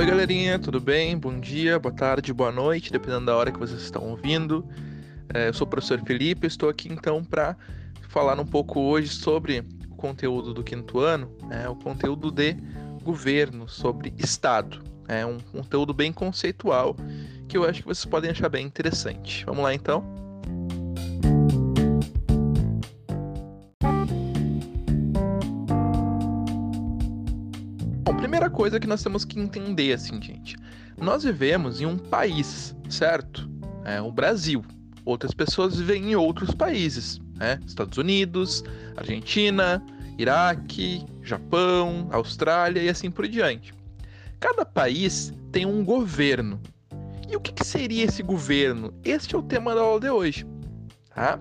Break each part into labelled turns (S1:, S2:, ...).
S1: Oi, galerinha, tudo bem? Bom dia, boa tarde, boa noite, dependendo da hora que vocês estão ouvindo. É, eu sou o professor Felipe, estou aqui então para falar um pouco hoje sobre o conteúdo do quinto ano, né, o conteúdo de governo, sobre Estado. É um conteúdo bem conceitual que eu acho que vocês podem achar bem interessante. Vamos lá então? Primeira coisa que nós temos que entender, assim, gente. Nós vivemos em um país, certo? É o Brasil. Outras pessoas vivem em outros países, né? Estados Unidos, Argentina, Iraque, Japão, Austrália e assim por diante. Cada país tem um governo. E o que, que seria esse governo? Este é o tema da aula de hoje. Tá?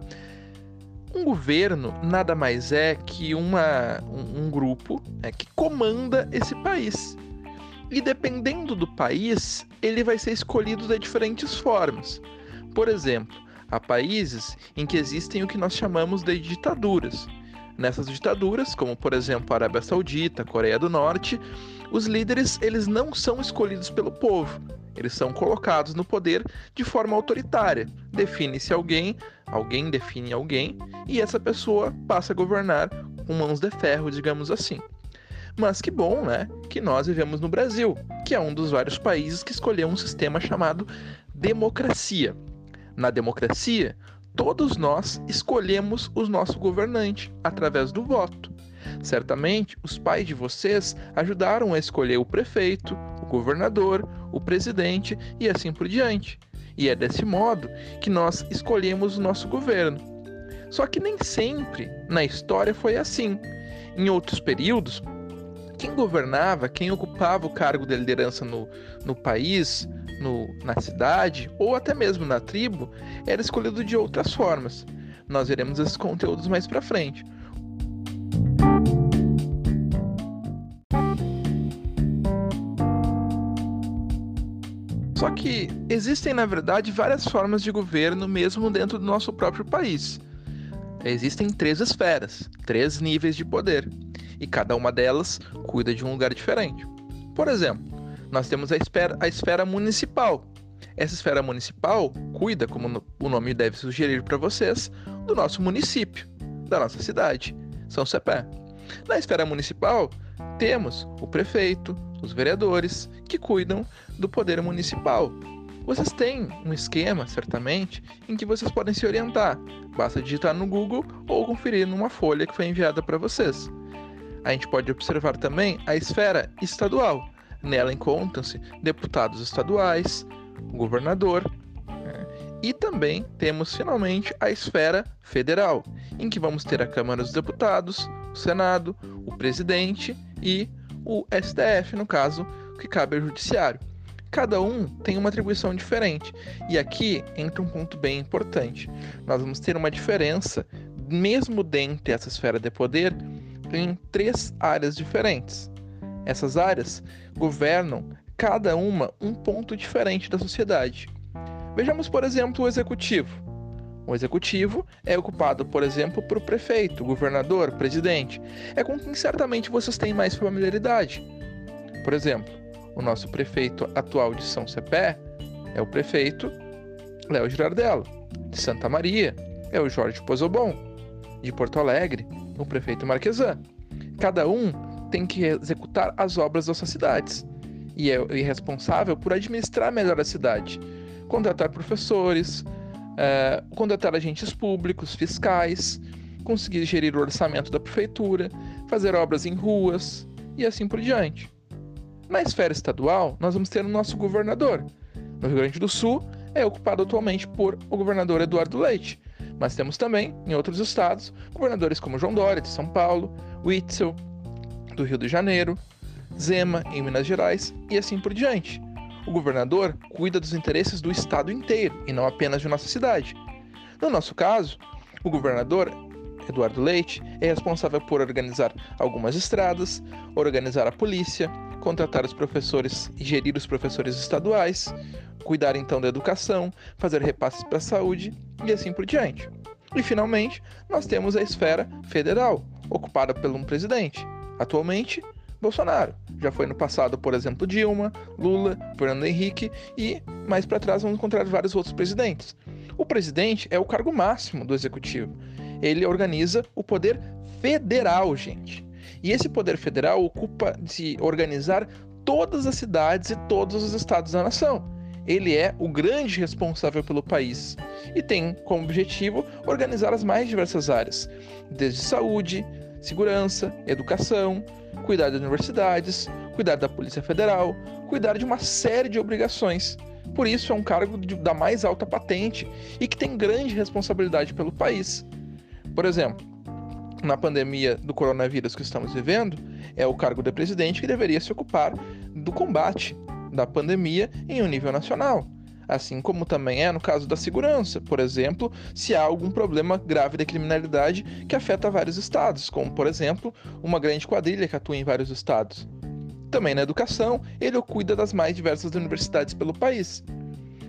S1: Um governo nada mais é que uma, um, um grupo né, que comanda esse país. E dependendo do país, ele vai ser escolhido de diferentes formas. Por exemplo, há países em que existem o que nós chamamos de ditaduras. Nessas ditaduras, como por exemplo a Arábia Saudita, a Coreia do Norte, os líderes eles não são escolhidos pelo povo, eles são colocados no poder de forma autoritária. Define-se alguém, alguém define alguém, e essa pessoa passa a governar com mãos de ferro, digamos assim. Mas que bom, né, que nós vivemos no Brasil, que é um dos vários países que escolheu um sistema chamado democracia. Na democracia, todos nós escolhemos o nosso governante através do voto. Certamente, os pais de vocês ajudaram a escolher o prefeito, governador, o presidente e assim por diante. E é desse modo que nós escolhemos o nosso governo. Só que nem sempre na história foi assim. Em outros períodos, quem governava, quem ocupava o cargo de liderança no, no país, no, na cidade ou até mesmo na tribo, era escolhido de outras formas. Nós veremos esses conteúdos mais para frente. Que existem, na verdade, várias formas de governo mesmo dentro do nosso próprio país. Existem três esferas, três níveis de poder, e cada uma delas cuida de um lugar diferente. Por exemplo, nós temos a esfera, a esfera municipal. Essa esfera municipal cuida, como o nome deve sugerir para vocês, do nosso município, da nossa cidade, São Cepé. Na esfera municipal, temos o prefeito, os vereadores, que cuidam do poder municipal. Vocês têm um esquema, certamente, em que vocês podem se orientar. Basta digitar no Google ou conferir numa folha que foi enviada para vocês. A gente pode observar também a esfera estadual. Nela encontram-se deputados estaduais, governador, né? e também temos finalmente a esfera federal, em que vamos ter a Câmara dos Deputados, Senado, o presidente e o STF, no caso, que cabe ao Judiciário. Cada um tem uma atribuição diferente. E aqui entra um ponto bem importante. Nós vamos ter uma diferença, mesmo dentro dessa esfera de poder, em três áreas diferentes. Essas áreas governam cada uma um ponto diferente da sociedade. Vejamos, por exemplo, o executivo. O executivo é ocupado, por exemplo, por prefeito, governador, presidente. É com quem certamente vocês têm mais familiaridade. Por exemplo, o nosso prefeito atual de São Cepé é o prefeito Léo Girardello. De Santa Maria é o Jorge Pozobon. De Porto Alegre, o prefeito Marquesan. Cada um tem que executar as obras das suas cidades e é responsável por administrar melhor a cidade, contratar professores, é, contratar agentes públicos, fiscais, conseguir gerir o orçamento da prefeitura, fazer obras em ruas e assim por diante. Na esfera estadual, nós vamos ter o nosso governador. No Rio Grande do Sul, é ocupado atualmente por o governador Eduardo Leite, mas temos também, em outros estados, governadores como João Dória, de São Paulo, Witzel, do Rio de Janeiro, Zema, em Minas Gerais, e assim por diante. O governador cuida dos interesses do estado inteiro e não apenas de nossa cidade. No nosso caso, o governador Eduardo Leite é responsável por organizar algumas estradas, organizar a polícia, contratar os professores e gerir os professores estaduais, cuidar então da educação, fazer repasses para a saúde e assim por diante. E finalmente, nós temos a esfera federal, ocupada por um presidente. Atualmente, Bolsonaro. Já foi no passado, por exemplo, Dilma, Lula, Fernando Henrique e mais para trás vamos encontrar vários outros presidentes. O presidente é o cargo máximo do executivo. Ele organiza o poder federal, gente. E esse poder federal ocupa de organizar todas as cidades e todos os estados da nação. Ele é o grande responsável pelo país e tem como objetivo organizar as mais diversas áreas, desde saúde, segurança, educação, cuidar das universidades, cuidar da Polícia Federal, cuidar de uma série de obrigações. Por isso é um cargo de, da mais alta patente e que tem grande responsabilidade pelo país. Por exemplo, na pandemia do coronavírus que estamos vivendo, é o cargo de presidente que deveria se ocupar do combate da pandemia em um nível nacional. Assim como também é no caso da segurança, por exemplo, se há algum problema grave de criminalidade que afeta vários estados, como por exemplo, uma grande quadrilha que atua em vários estados. Também na educação, ele cuida das mais diversas universidades pelo país.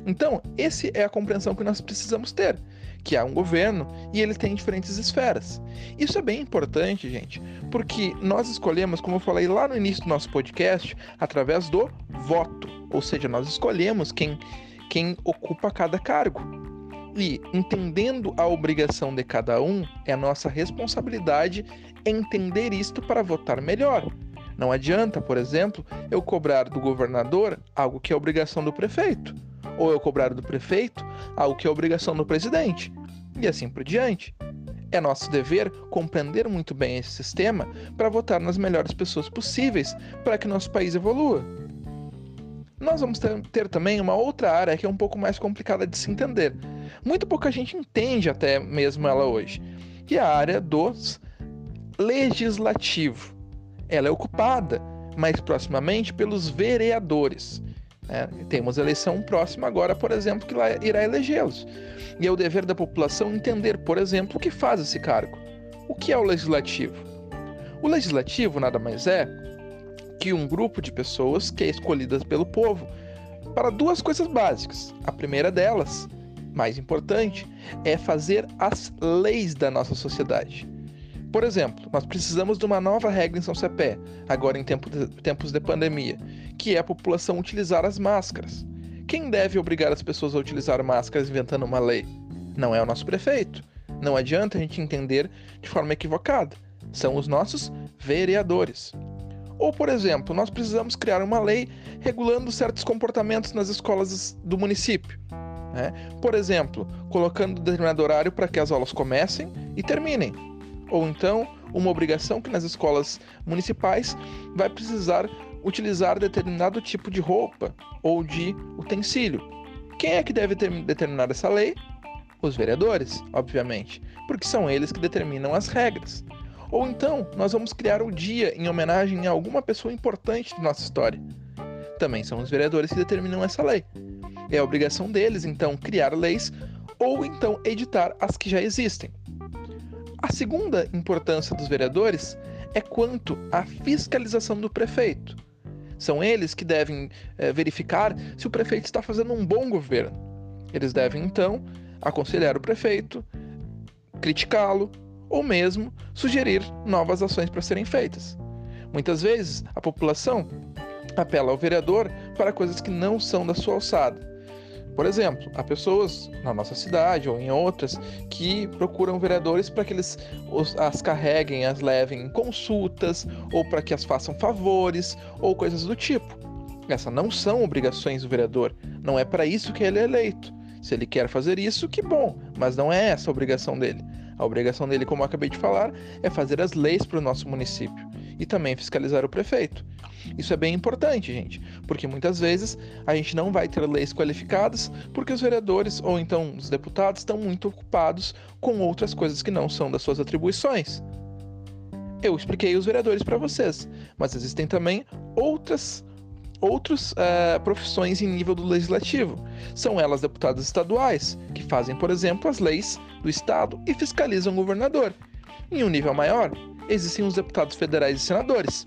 S1: Então, esse é a compreensão que nós precisamos ter que há um governo e ele tem diferentes esferas. Isso é bem importante, gente, porque nós escolhemos, como eu falei lá no início do nosso podcast, através do voto, ou seja, nós escolhemos quem, quem ocupa cada cargo. E entendendo a obrigação de cada um, é nossa responsabilidade entender isto para votar melhor. Não adianta, por exemplo, eu cobrar do governador algo que é obrigação do prefeito ou eu cobrar do prefeito algo que é obrigação do presidente, e assim por diante. É nosso dever compreender muito bem esse sistema para votar nas melhores pessoas possíveis para que nosso país evolua. Nós vamos ter, ter, também uma outra área que é um pouco mais complicada de se entender. Muito pouca gente entende até mesmo ela hoje, que é a área dos legislativo. Ela é ocupada mais proximamente pelos vereadores. É, temos eleição próxima agora, por exemplo, que irá elegê-los. E é o dever da população entender, por exemplo, o que faz esse cargo. O que é o legislativo? O legislativo nada mais é que um grupo de pessoas que é escolhidas pelo povo para duas coisas básicas. A primeira delas, mais importante, é fazer as leis da nossa sociedade. Por exemplo, nós precisamos de uma nova regra em São Cepé, agora em tempo de, tempos de pandemia, que é a população utilizar as máscaras. Quem deve obrigar as pessoas a utilizar máscaras inventando uma lei? Não é o nosso prefeito. Não adianta a gente entender de forma equivocada. São os nossos vereadores. Ou, por exemplo, nós precisamos criar uma lei regulando certos comportamentos nas escolas do município. Né? Por exemplo, colocando determinado horário para que as aulas comecem e terminem ou então uma obrigação que nas escolas municipais vai precisar utilizar determinado tipo de roupa ou de utensílio. Quem é que deve ter, determinar essa lei? Os vereadores, obviamente, porque são eles que determinam as regras. Ou então, nós vamos criar um dia em homenagem a alguma pessoa importante de nossa história. Também são os vereadores que determinam essa lei. É a obrigação deles, então, criar leis ou então editar as que já existem. A segunda importância dos vereadores é quanto à fiscalização do prefeito. São eles que devem é, verificar se o prefeito está fazendo um bom governo. Eles devem, então, aconselhar o prefeito, criticá-lo ou mesmo sugerir novas ações para serem feitas. Muitas vezes, a população apela ao vereador para coisas que não são da sua alçada por exemplo, há pessoas na nossa cidade ou em outras que procuram vereadores para que eles as carreguem, as levem em consultas ou para que as façam favores ou coisas do tipo. Essas não são obrigações do vereador, não é para isso que ele é eleito. Se ele quer fazer isso, que bom, mas não é essa a obrigação dele. A obrigação dele, como eu acabei de falar, é fazer as leis para o nosso município e também fiscalizar o prefeito. Isso é bem importante, gente, porque muitas vezes a gente não vai ter leis qualificadas porque os vereadores ou então os deputados estão muito ocupados com outras coisas que não são das suas atribuições. Eu expliquei os vereadores para vocês, mas existem também outras outras uh, profissões em nível do legislativo. São elas deputados estaduais, que fazem, por exemplo, as leis do estado e fiscalizam o governador. Em um nível maior, existem os deputados federais e senadores.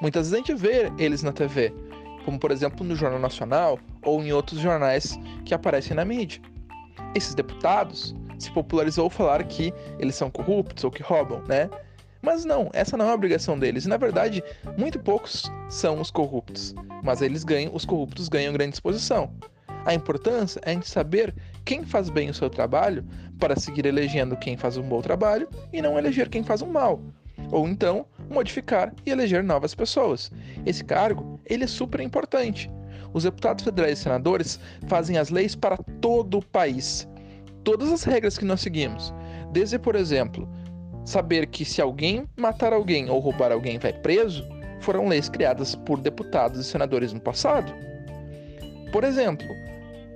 S1: Muitas vezes a gente vê eles na TV, como por exemplo no Jornal Nacional ou em outros jornais que aparecem na mídia. Esses deputados se popularizou falar que eles são corruptos ou que roubam, né? Mas não, essa não é a obrigação deles. E na verdade, muito poucos são os corruptos. Mas eles ganham, os corruptos ganham grande exposição. A importância é a gente saber quem faz bem o seu trabalho para seguir elegendo quem faz um bom trabalho e não eleger quem faz um mal. Ou então, modificar e eleger novas pessoas. Esse cargo, ele é super importante. Os deputados federais e senadores fazem as leis para todo o país. Todas as regras que nós seguimos, desde, por exemplo, saber que se alguém matar alguém ou roubar alguém vai preso, foram leis criadas por deputados e senadores no passado. Por exemplo,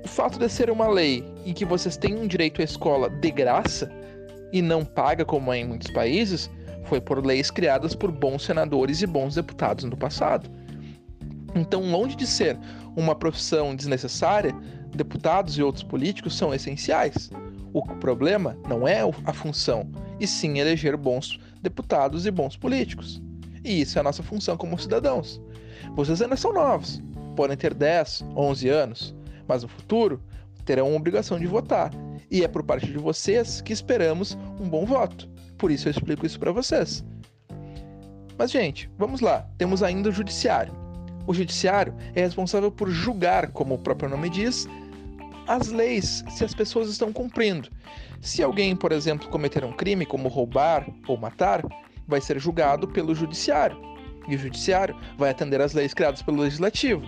S1: o fato de ser uma lei em que vocês têm um direito à escola de graça e não paga como é em muitos países, foi por leis criadas por bons senadores e bons deputados no passado. Então, longe de ser uma profissão desnecessária, deputados e outros políticos são essenciais. O problema não é a função, e sim eleger bons deputados e bons políticos. E isso é a nossa função como cidadãos. Vocês ainda são novos, podem ter 10, 11 anos, mas no futuro terão a obrigação de votar. E é por parte de vocês que esperamos um bom voto. Por isso eu explico isso para vocês. Mas, gente, vamos lá. Temos ainda o judiciário. O judiciário é responsável por julgar, como o próprio nome diz, as leis se as pessoas estão cumprindo. Se alguém, por exemplo, cometer um crime como roubar ou matar, vai ser julgado pelo judiciário. E o judiciário vai atender às leis criadas pelo legislativo.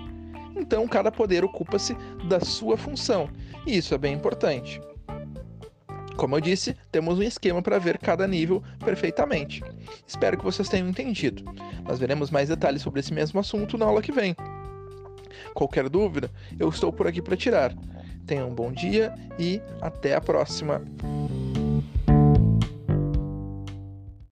S1: Então, cada poder ocupa-se da sua função, e isso é bem importante. Como eu disse, temos um esquema para ver cada nível perfeitamente. Espero que vocês tenham entendido. Nós veremos mais detalhes sobre esse mesmo assunto na aula que vem. Qualquer dúvida, eu estou por aqui para tirar. Tenham um bom dia e até a próxima!